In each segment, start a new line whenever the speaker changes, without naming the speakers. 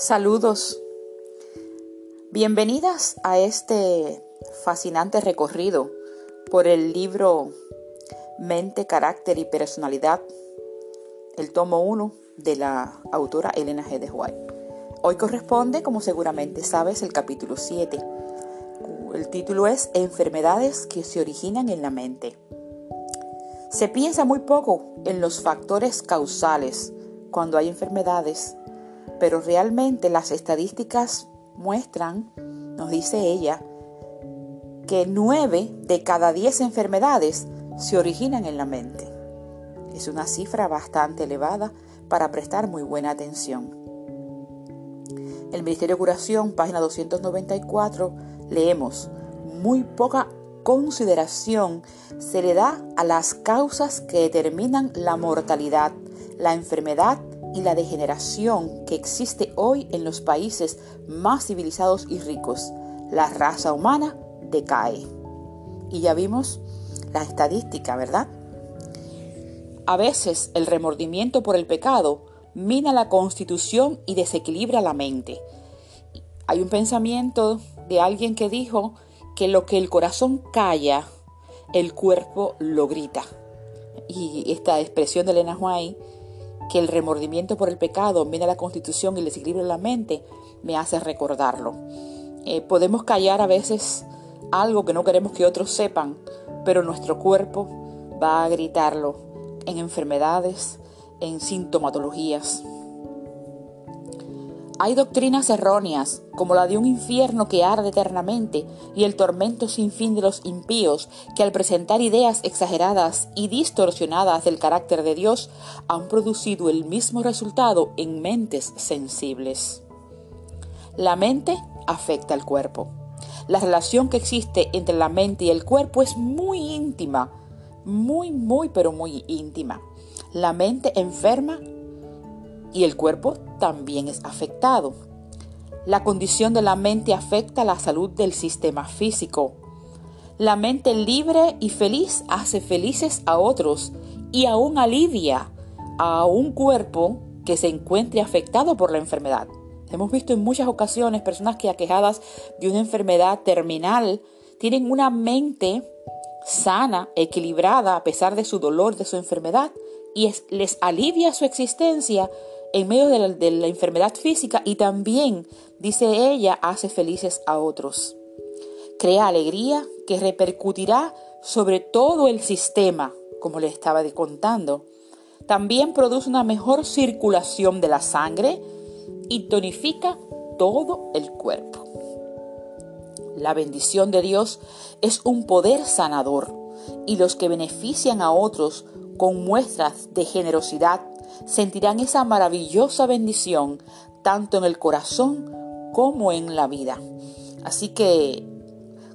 Saludos. Bienvenidas a este fascinante recorrido por el libro Mente, Carácter y Personalidad, el tomo 1 de la autora Elena G. de White. Hoy corresponde, como seguramente sabes, el capítulo 7. El título es Enfermedades que se originan en la mente. Se piensa muy poco en los factores causales cuando hay enfermedades pero realmente las estadísticas muestran, nos dice ella, que 9 de cada 10 enfermedades se originan en la mente. Es una cifra bastante elevada para prestar muy buena atención. El Ministerio de Curación, página 294, leemos, muy poca consideración se le da a las causas que determinan la mortalidad, la enfermedad y la degeneración que existe hoy en los países más civilizados y ricos. La raza humana decae. Y ya vimos la estadística, ¿verdad? A veces el remordimiento por el pecado mina la constitución y desequilibra la mente. Hay un pensamiento de alguien que dijo que lo que el corazón calla, el cuerpo lo grita. Y esta expresión de Elena White que el remordimiento por el pecado viene a la constitución y el desequilibrio de la mente, me hace recordarlo. Eh, podemos callar a veces algo que no queremos que otros sepan, pero nuestro cuerpo va a gritarlo en enfermedades, en sintomatologías. Hay doctrinas erróneas, como la de un infierno que arde eternamente y el tormento sin fin de los impíos, que al presentar ideas exageradas y distorsionadas del carácter de Dios han producido el mismo resultado en mentes sensibles. La mente afecta al cuerpo. La relación que existe entre la mente y el cuerpo es muy íntima, muy, muy, pero muy íntima. La mente enferma y el cuerpo también es afectado. La condición de la mente afecta la salud del sistema físico. La mente libre y feliz hace felices a otros y aún alivia a un cuerpo que se encuentre afectado por la enfermedad. Hemos visto en muchas ocasiones personas que aquejadas de una enfermedad terminal tienen una mente sana, equilibrada a pesar de su dolor, de su enfermedad, y les alivia su existencia en medio de la, enfermedad física y también, dice ella, hace felices a otros. Crea alegría que repercutirá sobre todo el sistema, como le estaba contando. También produce una mejor circulación de la sangre y tonifica todo el cuerpo. La bendición de Dios es un poder sanador y los que benefician a otros con muestras de generosidad sentirán esa maravillosa bendición tanto en el corazón como en la vida. Así que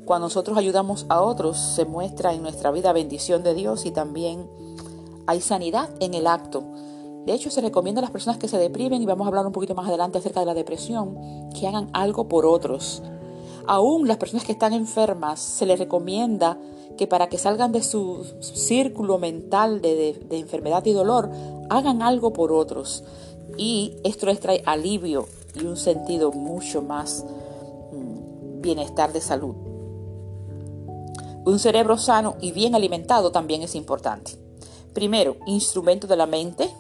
cuando nosotros ayudamos a otros se muestra en nuestra vida bendición de Dios y también hay sanidad en el acto. De hecho, se recomienda a las personas que se deprimen, y vamos a hablar un poquito más adelante acerca de la depresión, que hagan algo por otros. Aún las personas que están enfermas se les recomienda que para que salgan de su círculo mental de, enfermedad y dolor, hagan algo por otros. Y esto les trae alivio y un sentido mucho más mm, bienestar de salud. Un cerebro sano y bien alimentado también es importante. Primero, instrumento de la mente.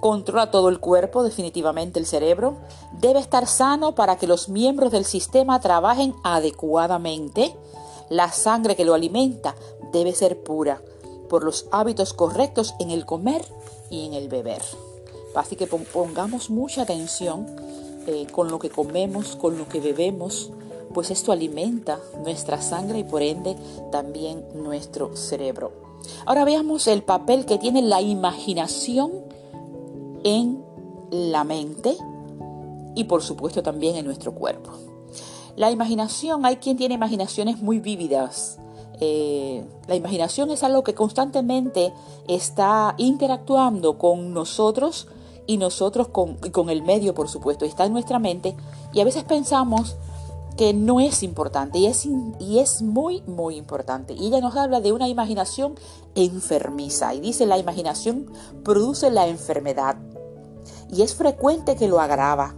Controla todo el cuerpo, definitivamente el cerebro. Debe estar sano para que los miembros del sistema trabajen adecuadamente. La sangre que lo alimenta debe ser pura por los hábitos correctos en el comer y en el beber. Así que pongamos mucha atención eh, con lo que comemos, con lo que bebemos, pues esto alimenta nuestra sangre y por ende también nuestro cerebro. Ahora veamos el papel que tiene la imaginación en la mente y por supuesto también en nuestro cuerpo. La imaginación, hay quien tiene imaginaciones muy vívidas. Eh, la imaginación es algo que constantemente está interactuando con nosotros y nosotros con, con el medio, por supuesto. Está en nuestra mente y a veces pensamos que no es importante y es, y es muy, muy importante. Y ella nos habla de una imaginación enfermiza y dice la imaginación produce la enfermedad y es frecuente que lo agrava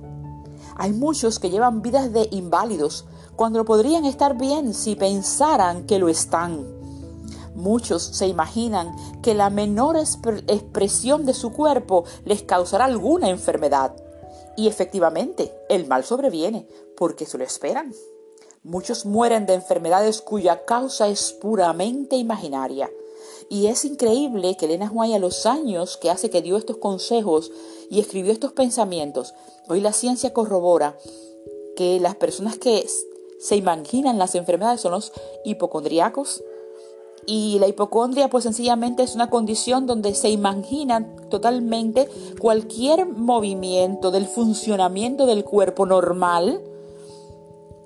Hay muchos que llevan vidas de inválidos cuando podrían estar bien si pensaran que lo están. Muchos se imaginan que la menor expresión de su cuerpo les causará alguna enfermedad. Y efectivamente, el mal sobreviene porque se lo esperan. Muchos mueren de enfermedades cuya causa es puramente imaginaria. Y es increíble que Elena White a los años que hace que dio estos consejos y escribió estos pensamientos, hoy la ciencia corrobora que las personas que se imaginan las enfermedades son los hipocondriacos. Y la hipocondria pues sencillamente es una condición donde se imaginan totalmente cualquier movimiento del funcionamiento del cuerpo normal,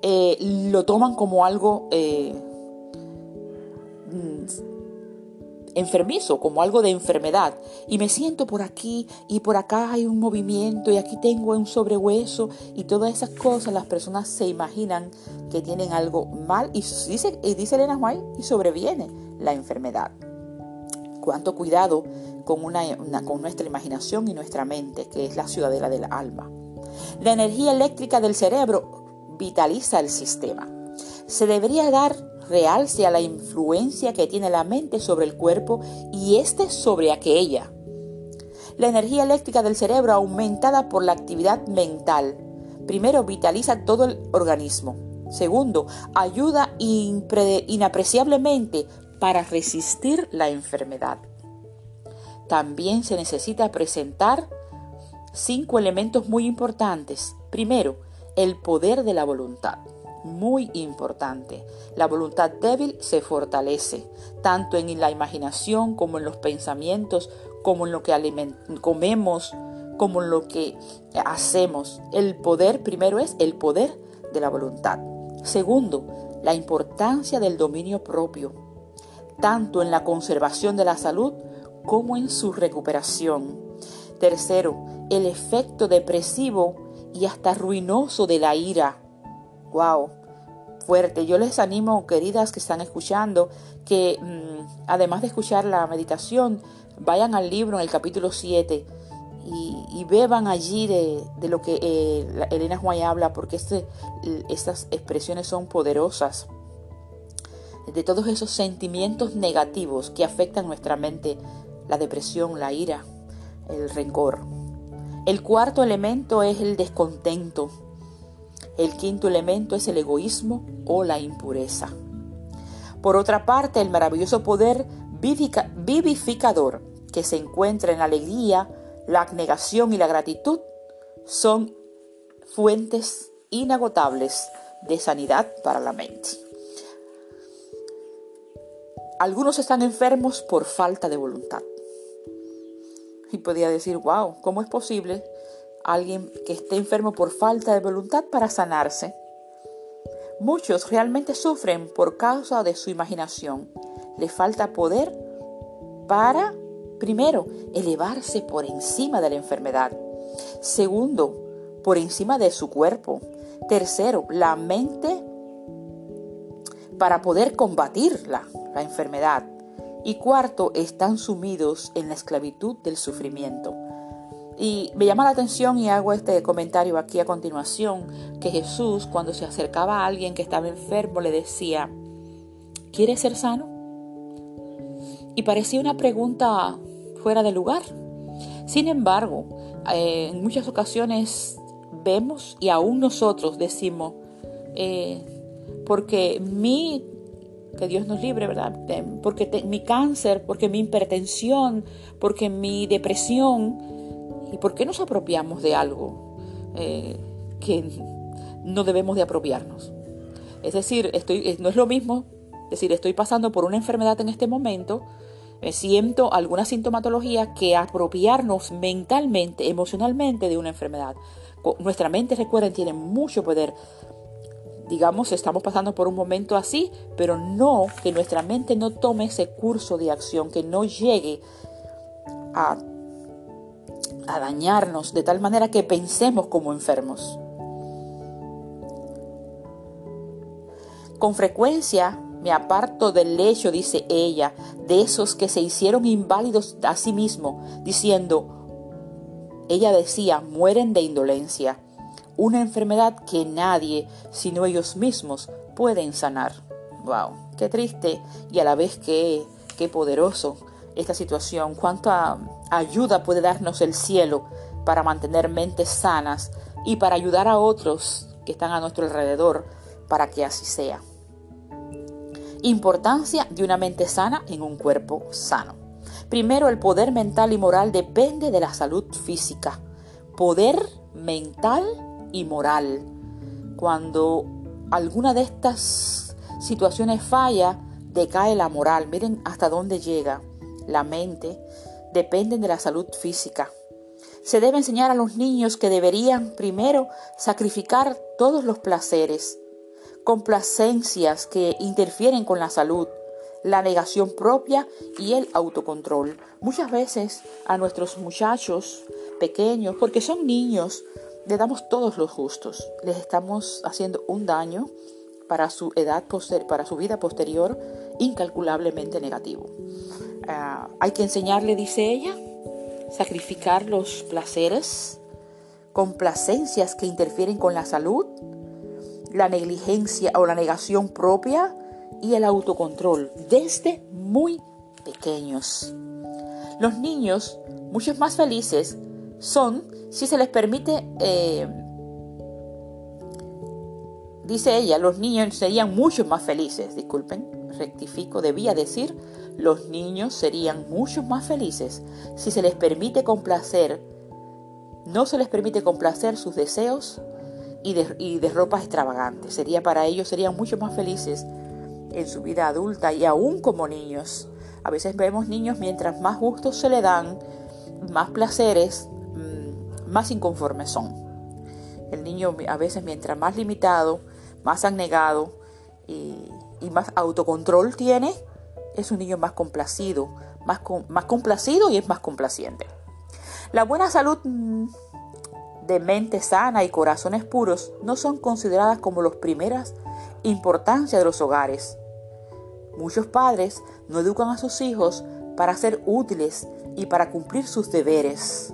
eh, lo toman como algo eh, enfermizo, como algo de enfermedad. Y me siento por aquí y por acá hay un movimiento y aquí tengo un sobrehueso y todas esas cosas las personas se imaginan que tienen algo mal y dice, y dice Elena White y sobreviene la enfermedad. Cuánto cuidado con, una, con nuestra imaginación y nuestra mente, que es la ciudadela del alma. La energía eléctrica del cerebro vitaliza el sistema. Se debería dar realce a la influencia que tiene la mente sobre el cuerpo y éste sobre aquella. La energía eléctrica del cerebro aumentada por la actividad mental. Primero, vitaliza todo el organismo. Segundo, ayuda inapreciablemente para resistir la enfermedad. También se necesita presentar cinco elementos muy importantes. Primero, el poder de la voluntad muy importante. La voluntad débil se fortalece, tanto en la imaginación como en los pensamientos, como en lo que comemos, como en lo que hacemos. El poder primero es el poder de la voluntad. Segundo, la importancia del dominio propio, tanto en la conservación de la salud como en su recuperación. Tercero, el efecto depresivo y hasta ruinoso de la ira wow, fuerte. Yo les animo, queridas que están escuchando, que mm, además de escuchar la meditación, vayan al libro en el capítulo 7 y, beban allí de, lo que eh, Elena Juan habla, porque este, estas expresiones son poderosas. De todos esos sentimientos negativos que afectan nuestra mente, la depresión, la ira, el rencor. El cuarto elemento es el descontento el quinto elemento es el egoísmo o la impureza. Por otra parte, el maravilloso poder vivificador que se encuentra en la alegría, la abnegación y la gratitud son fuentes inagotables de sanidad para la mente. Algunos están enfermos por falta de voluntad. Y podría decir, wow, ¿cómo es posible alguien que esté enfermo por falta de voluntad para sanarse. Muchos realmente sufren por causa de su imaginación. Le falta poder para, primero, elevarse por encima de la enfermedad. Segundo, por encima de su cuerpo. Tercero, la mente para poder combatirla, la enfermedad. Y cuarto, están sumidos en la esclavitud del sufrimiento. Y me llama la atención y hago este comentario aquí a continuación, que Jesús cuando se acercaba a alguien que estaba enfermo le decía, ¿quieres ser sano? Y parecía una pregunta fuera de lugar. Sin embargo, eh, en muchas ocasiones vemos y aún nosotros decimos, eh, porque mi, que Dios nos libre, ¿verdad? Porque mi cáncer, porque mi hipertensión, porque mi depresión, ¿Y por qué nos apropiamos de algo eh, que no debemos de apropiarnos? Es decir, estoy, no es lo mismo decir, estoy pasando por una enfermedad en este momento, me siento alguna sintomatología que apropiarnos mentalmente, emocionalmente de una enfermedad. Nuestra mente, recuerden, tiene mucho poder. Digamos, estamos pasando por un momento así, pero no que nuestra mente no tome ese curso de acción, que no llegue a a dañarnos de tal manera que pensemos como enfermos. Con frecuencia me aparto del lecho, dice ella, de esos que se hicieron inválidos a sí mismos, diciendo, ella decía, mueren de indolencia. una enfermedad que nadie, sino ellos mismos, pueden sanar. ¡Wow! Qué triste y a la vez qué, qué poderoso esta situación. Cuánta ayuda puede darnos el cielo para mantener mentes sanas y para ayudar a otros que están a nuestro alrededor para que así sea. Importancia de una mente sana en un cuerpo sano. Primero, el poder mental y moral depende de la salud física. Poder mental y moral. Cuando alguna de estas situaciones falla, decae la moral. Miren hasta dónde llega la mente. Dependen de la salud física. Se debe enseñar a los niños que deberían primero sacrificar todos los placeres, complacencias que interfieren con la salud, la negación propia y el autocontrol. Muchas veces a nuestros muchachos pequeños, porque son niños, le damos todos los justos. Les estamos haciendo un daño para su edad para su vida posterior incalculablemente negativo. Hay que enseñarle, dice ella, sacrificar los placeres, complacencias que interfieren con la salud, la negligencia o la negación propia y el autocontrol desde muy pequeños. Los niños, muchos más felices, son si se les permite, eh, dice ella, los niños serían mucho más felices, disculpen, rectifico, debía decir, los niños serían mucho más felices si se les permite complacer, no se les permite complacer sus deseos y de, y de ropas extravagantes. Sería para ellos, serían mucho más felices en su vida adulta y aún como niños. A veces vemos niños mientras más gustos se le dan, más placeres, más inconformes son. El niño a veces mientras más limitado, más negado y, más autocontrol tiene, es un niño más complacido, más, más complacido y es más complaciente. La buena salud mm, de mente sana y corazones puros no son consideradas como las primeras importancias de los hogares. Muchos padres no educan a sus hijos para ser útiles y para cumplir sus deberes.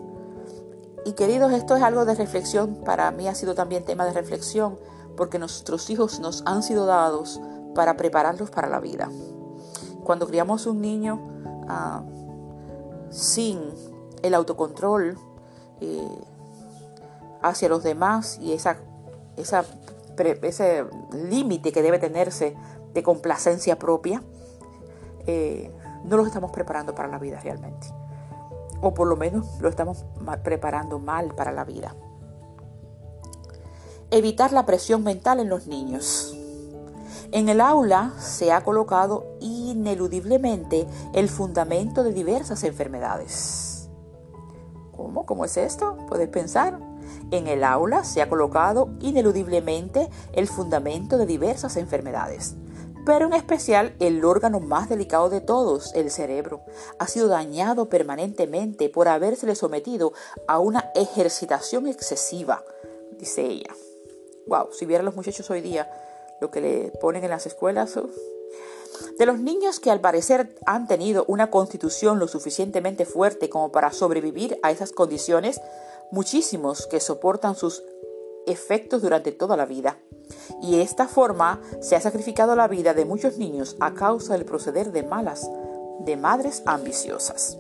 Y queridos, esto es algo de reflexión, para mí ha sido también tema de reflexión, porque nuestros hijos nos han sido dados para prepararlos para la vida. Cuando criamos un niño ah, sin el autocontrol eh, hacia los demás y esa, esa, ese límite que debe tenerse de complacencia propia, eh, no los estamos preparando para la vida realmente o por lo menos lo estamos preparando mal para la vida. Evitar la presión mental en los niños. En el aula se ha colocado ineludiblemente el fundamento de diversas enfermedades. ¿Cómo? ¿Cómo es esto? Puedes pensar. En el aula se ha colocado ineludiblemente el fundamento de diversas enfermedades pero en especial el órgano más delicado de todos, el cerebro, ha sido dañado permanentemente por habérsele sometido a una ejercitación excesiva, dice ella. Wow, si vieran los muchachos hoy día lo que le ponen en las escuelas. De los niños que al parecer han tenido una constitución lo suficientemente fuerte como para sobrevivir a esas condiciones, muchísimos que soportan sus efectos durante toda la vida. Y de esta forma se ha sacrificado la vida de muchos niños a causa del proceder de malas, de madres ambiciosas.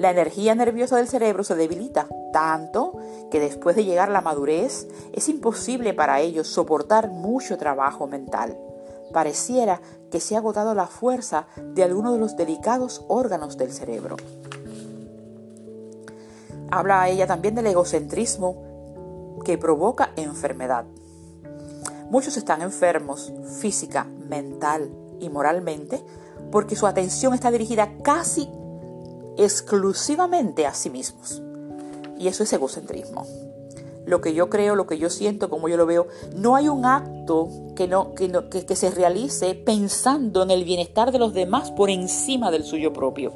La energía nerviosa del cerebro se debilita tanto que después de llegar a la madurez es imposible para ellos soportar mucho trabajo mental. Pareciera que se ha agotado la fuerza de alguno de los delicados órganos del cerebro. Habla ella también del egocentrismo que provoca enfermedad. Muchos están enfermos física, mental y moralmente porque su atención está dirigida casi exclusivamente a sí mismos. Y eso es egocentrismo. Lo que yo creo, lo que yo siento, como yo lo veo, no hay un acto que, no, que, se realice pensando en el bienestar de los demás por encima del suyo propio.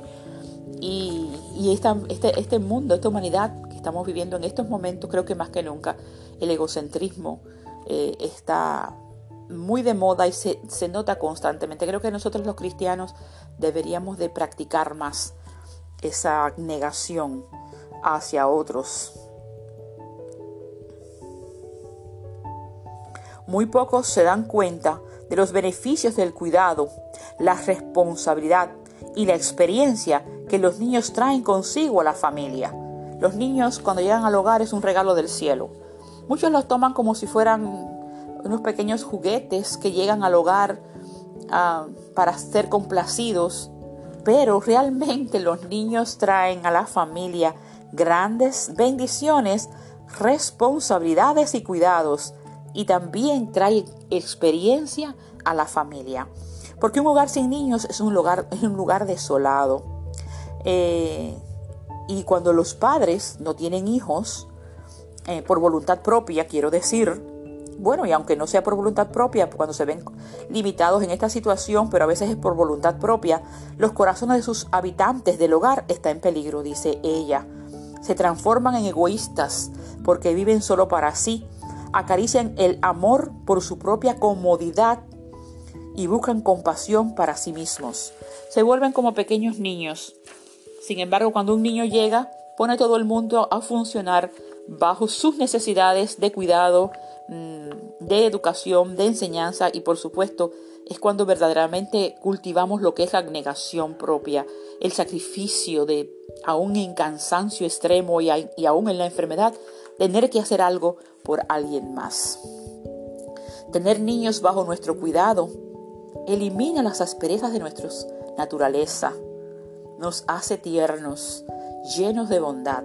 Y, este, este mundo, esta humanidad que estamos viviendo en estos momentos, creo que más que nunca, el egocentrismo eh, está muy de moda y se, se, nota constantemente. Creo que nosotros los cristianos deberíamos de practicar más esa negación hacia otros. Muy pocos se dan cuenta de los beneficios del cuidado, la responsabilidad y la experiencia que los niños traen consigo a la familia. Los niños cuando llegan al hogar es un regalo del cielo. Muchos los toman como si fueran unos pequeños juguetes que llegan al hogar ah, para ser complacidos, pero realmente los niños traen a la familia grandes bendiciones, responsabilidades y cuidados, y también trae experiencia a la familia. Porque un hogar sin niños es un lugar, es un lugar desolado. Eh, y cuando los padres no tienen hijos, eh, por voluntad propia, quiero decir, bueno, y aunque no sea por voluntad propia, cuando se ven limitados en esta situación, pero a veces es por voluntad propia, los corazones de sus habitantes del hogar están en peligro, dice ella. Se transforman en egoístas porque viven solo para sí, acarician el amor por su propia comodidad y buscan compasión para sí mismos. Se vuelven como pequeños niños. Sin embargo, cuando un niño llega, pone todo el mundo a funcionar bajo sus necesidades de cuidado, de educación, de enseñanza y por supuesto es cuando verdaderamente cultivamos lo que es la negación propia, el sacrificio de, aún en cansancio extremo y, y aún en la enfermedad, tener que hacer algo por alguien más. Tener niños bajo nuestro cuidado elimina las asperezas de nuestra naturaleza, nos hace tiernos, llenos de bondad.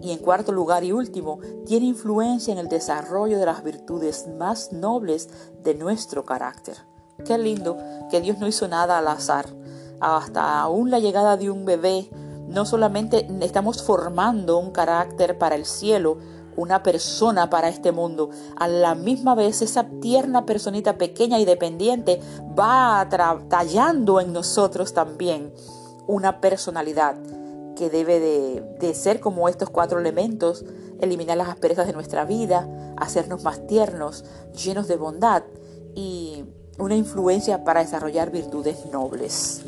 Y en cuarto lugar y último, tiene influencia en el desarrollo de las virtudes más nobles de nuestro carácter. Qué lindo que Dios no hizo nada al azar. Hasta aún la llegada de un bebé, no solamente estamos formando un carácter para el cielo, una persona para este mundo. A la misma vez, esa tierna personita pequeña y dependiente va tallando en nosotros también una personalidad que debe de, ser como estos cuatro elementos, eliminar las asperezas de nuestra vida, hacernos más tiernos, llenos de bondad y una influencia para desarrollar virtudes nobles.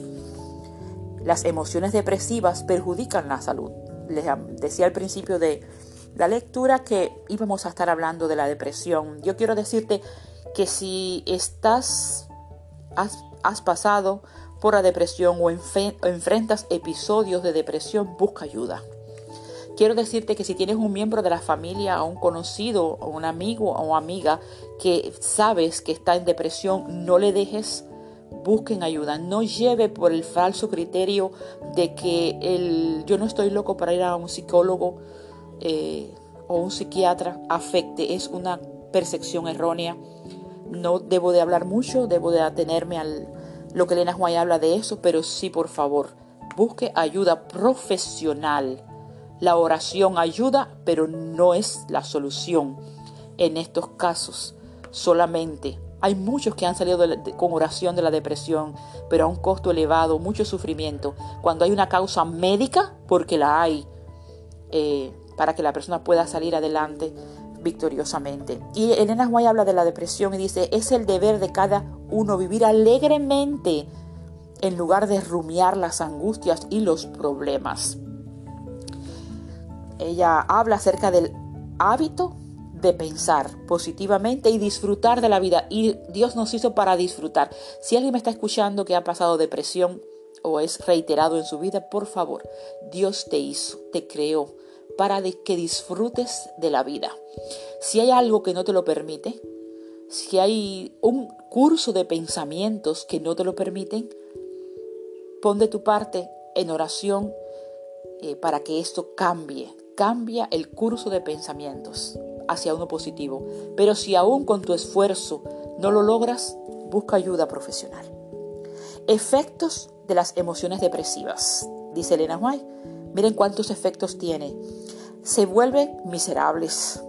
Las emociones depresivas perjudican la salud. Les decía al principio de la lectura que íbamos a estar hablando de la depresión. Yo quiero decirte que si estás, has, pasado por la depresión o, enfrentas episodios de depresión, busca ayuda. Quiero decirte que si tienes un miembro de la familia o un conocido o un amigo o amiga que sabes que está en depresión, no le dejes, busquen ayuda. No lleve por el falso criterio de que el, yo no estoy loco para ir a un psicólogo eh, o un psiquiatra afecte es una percepción errónea. No debo de hablar mucho, debo de atenerme a lo que Elena Juan habla de eso, pero sí, por favor, busque ayuda profesional. La oración ayuda, pero no es la solución en estos casos. Solamente hay muchos que han salido con oración de la depresión, pero a un costo elevado, mucho sufrimiento. Cuando hay una causa médica, porque la hay, eh, para que la persona pueda salir adelante victoriosamente. Y Elena White habla de la depresión y dice, es el deber de cada uno vivir alegremente en lugar de rumiar las angustias y los problemas. Ella habla acerca del hábito de pensar positivamente y disfrutar de la vida. Y Dios nos hizo para disfrutar. Si alguien me está escuchando que ha pasado depresión o es reiterado en su vida, por favor, Dios te hizo, te creó para que disfrutes de la vida. Si hay algo que no te lo permite, si hay un curso de pensamientos que no te lo permiten, pon de tu parte en oración eh, para que esto cambie. Cambia el curso de pensamientos hacia uno positivo. Pero si aún con tu esfuerzo no lo logras, busca ayuda profesional. Efectos de las emociones depresivas, dice Elena White. Miren cuántos efectos tiene se vuelven miserables,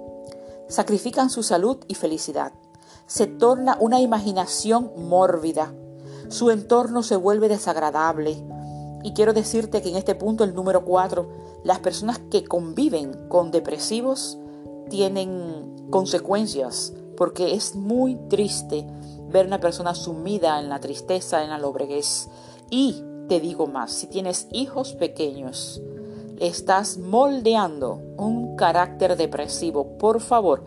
sacrifican su salud y felicidad, se torna una imaginación mórbida, su entorno se vuelve desagradable. Y quiero decirte que en este punto, el número cuatro, las personas que conviven con depresivos tienen consecuencias, porque es muy triste ver una persona sumida en la tristeza, en la lobreguez. Y te digo más, si tienes hijos pequeños, estás moldeando un carácter depresivo, por favor,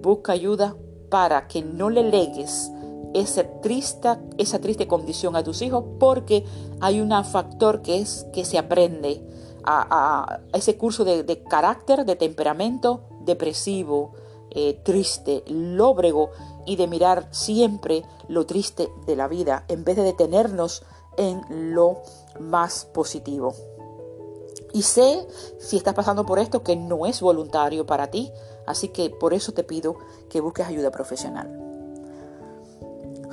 busca ayuda para que no le legues esa triste, esa triste condición a tus hijos porque hay un factor que es que se aprende a, ese curso de, carácter, de temperamento depresivo, eh, triste, lóbrego y de mirar siempre lo triste de la vida en vez de detenernos en lo más positivo. Y sé, si estás pasando por esto, que no es voluntario para ti, así que por eso te pido que busques ayuda profesional.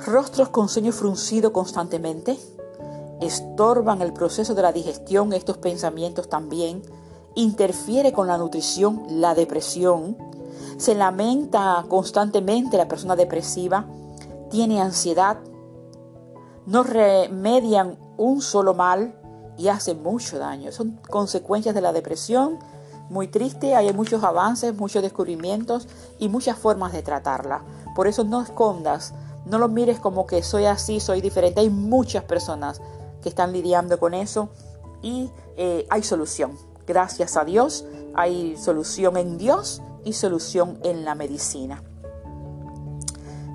Rostros con sueño fruncido constantemente. Estorban el proceso de la digestión, estos pensamientos también, interfiere con la nutrición, la depresión, se lamenta constantemente la persona depresiva, tiene ansiedad, no remedian un solo mal y hace mucho daño. Son consecuencias de la depresión, muy triste, hay muchos avances, muchos descubrimientos y muchas formas de tratarla. Por eso no escondas, no lo mires como que soy así, soy diferente. Hay muchas personas que están lidiando con eso y eh, hay solución. Gracias a Dios, hay solución en Dios y solución en la medicina.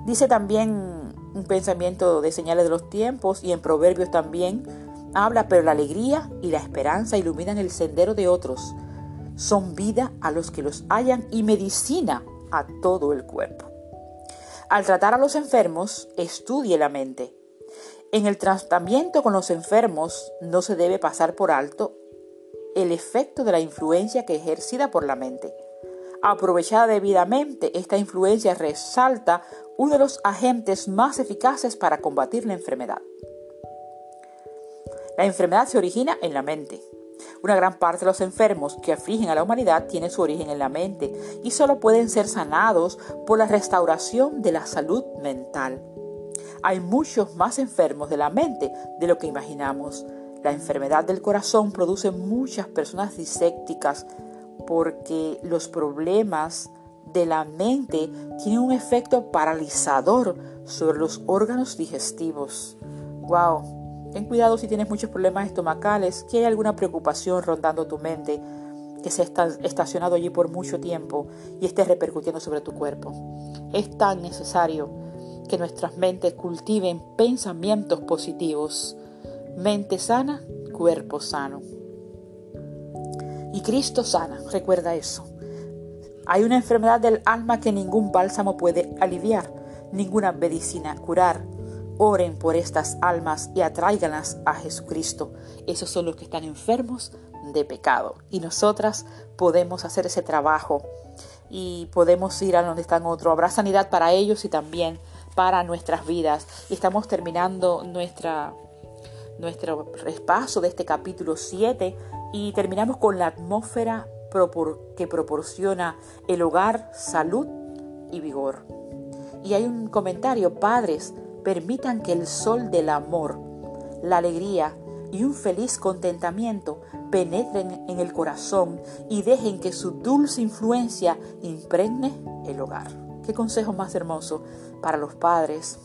Dice también un pensamiento de señales de los tiempos y en Proverbios también habla, pero la alegría y la esperanza iluminan el sendero de otros. Son vida a los que los hallan y medicina a todo el cuerpo. Al tratar a los enfermos, estudie la mente. En el tratamiento con los enfermos no se debe pasar por alto el efecto de la influencia que ejercida por la mente. Aprovechada debidamente, esta influencia resalta uno de los agentes más eficaces para combatir la enfermedad. La enfermedad se origina en la mente. Una gran parte de los enfermos que afligen a la humanidad tiene su origen en la mente y solo pueden ser sanados por la restauración de la salud mental. Hay muchos más enfermos de la mente de lo que imaginamos. La enfermedad del corazón produce muchas personas disépticas porque los problemas de la mente tiene un efecto paralizador sobre los órganos digestivos. Wow, ten cuidado si tienes muchos problemas estomacales, que hay alguna preocupación rondando tu mente, que se está estacionado allí por mucho tiempo y esté repercutiendo sobre tu cuerpo. Es tan necesario que nuestras mentes cultiven pensamientos positivos. Mente sana, cuerpo sano. Y Cristo sana, recuerda eso. Hay una enfermedad del alma que ningún bálsamo puede aliviar, ninguna medicina curar. Oren por estas almas y atráiganlas a Jesucristo. Esos son los que están enfermos de pecado. Y nosotras podemos hacer ese trabajo y podemos ir a donde están otros. Habrá sanidad para ellos y también para nuestras vidas. Y estamos terminando nuestra, nuestro repaso de este capítulo 7 y terminamos con la atmósfera que proporciona el hogar, salud y vigor. Y hay un comentario, padres, permitan que el sol del amor, la alegría y un feliz contentamiento penetren en el corazón y dejen que su dulce influencia impregne el hogar. Qué consejo más hermoso para los padres,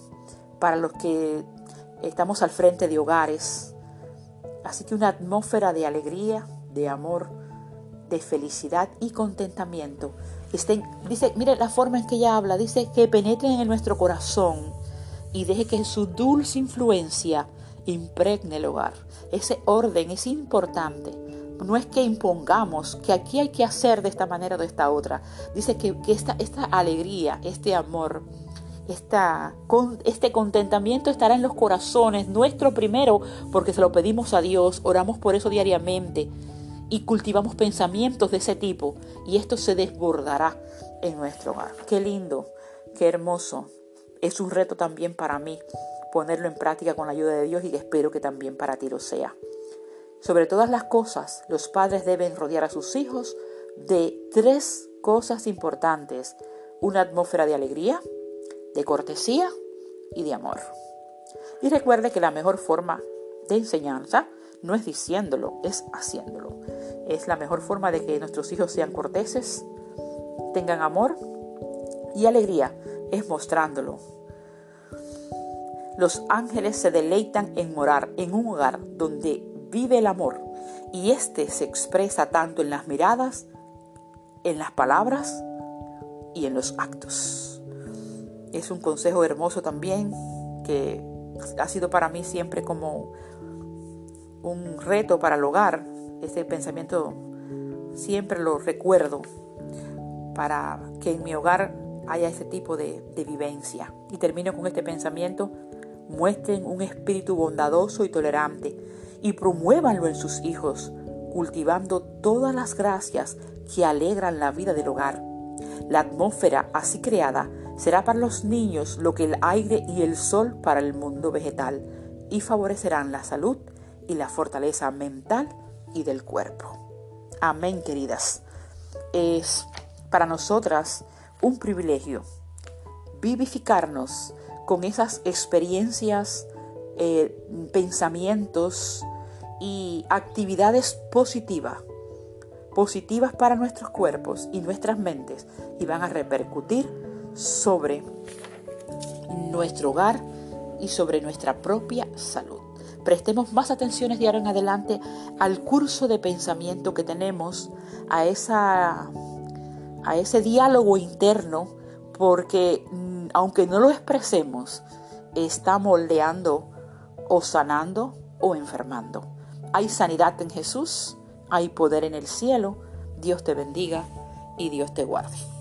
para los que estamos al frente de hogares. Así que una atmósfera de alegría, de amor, de felicidad y contentamiento. dice, mire la forma en que ella habla, dice que penetren en nuestro corazón y deje que su dulce influencia impregne el hogar. Ese orden es importante. No es que impongamos que aquí hay que hacer de esta manera o de esta otra. Dice que, esta, esta alegría, este amor, esta, este contentamiento estará en los corazones, nuestro primero, porque se lo pedimos a Dios, oramos por eso diariamente y cultivamos pensamientos de ese tipo y esto se desbordará en nuestro hogar. Qué lindo, qué hermoso. Es un reto también para mí ponerlo en práctica con la ayuda de Dios y espero que también para ti lo sea. Sobre todas las cosas, los padres deben rodear a sus hijos de tres cosas importantes. Una atmósfera de alegría, de cortesía y de amor. Y recuerde que la mejor forma de enseñanza no es diciéndolo, es haciéndolo. Es la mejor forma de que nuestros hijos sean corteses, tengan amor y alegría, es mostrándolo. Los ángeles se deleitan en morar en un hogar donde vive el amor y este se expresa tanto en las miradas, en las palabras y en los actos. es un consejo hermoso también que ha sido para mí siempre como un reto para el hogar. Ese pensamiento siempre lo recuerdo para que en mi hogar haya ese tipo de, de vivencia. Y termino con este pensamiento. Muestren un espíritu bondadoso y tolerante y promuévanlo en sus hijos, cultivando todas las gracias que alegran la vida del hogar. La atmósfera así creada será para los niños lo que el aire y el sol para el mundo vegetal y favorecerán la salud y la fortaleza mental y del cuerpo. Amén, queridas. Es para nosotras un privilegio vivificarnos con esas experiencias, eh, pensamientos y actividades positivas, positivas para nuestros cuerpos y nuestras mentes y van a repercutir sobre nuestro hogar y sobre nuestra propia salud. Prestemos más atenciones de ahora en adelante al curso de pensamiento que tenemos, a, esa, a ese diálogo interno, porque aunque no lo expresemos, está moldeando o sanando o enfermando. Hay sanidad en Jesús, hay poder en el cielo. Dios te bendiga y Dios te guarde.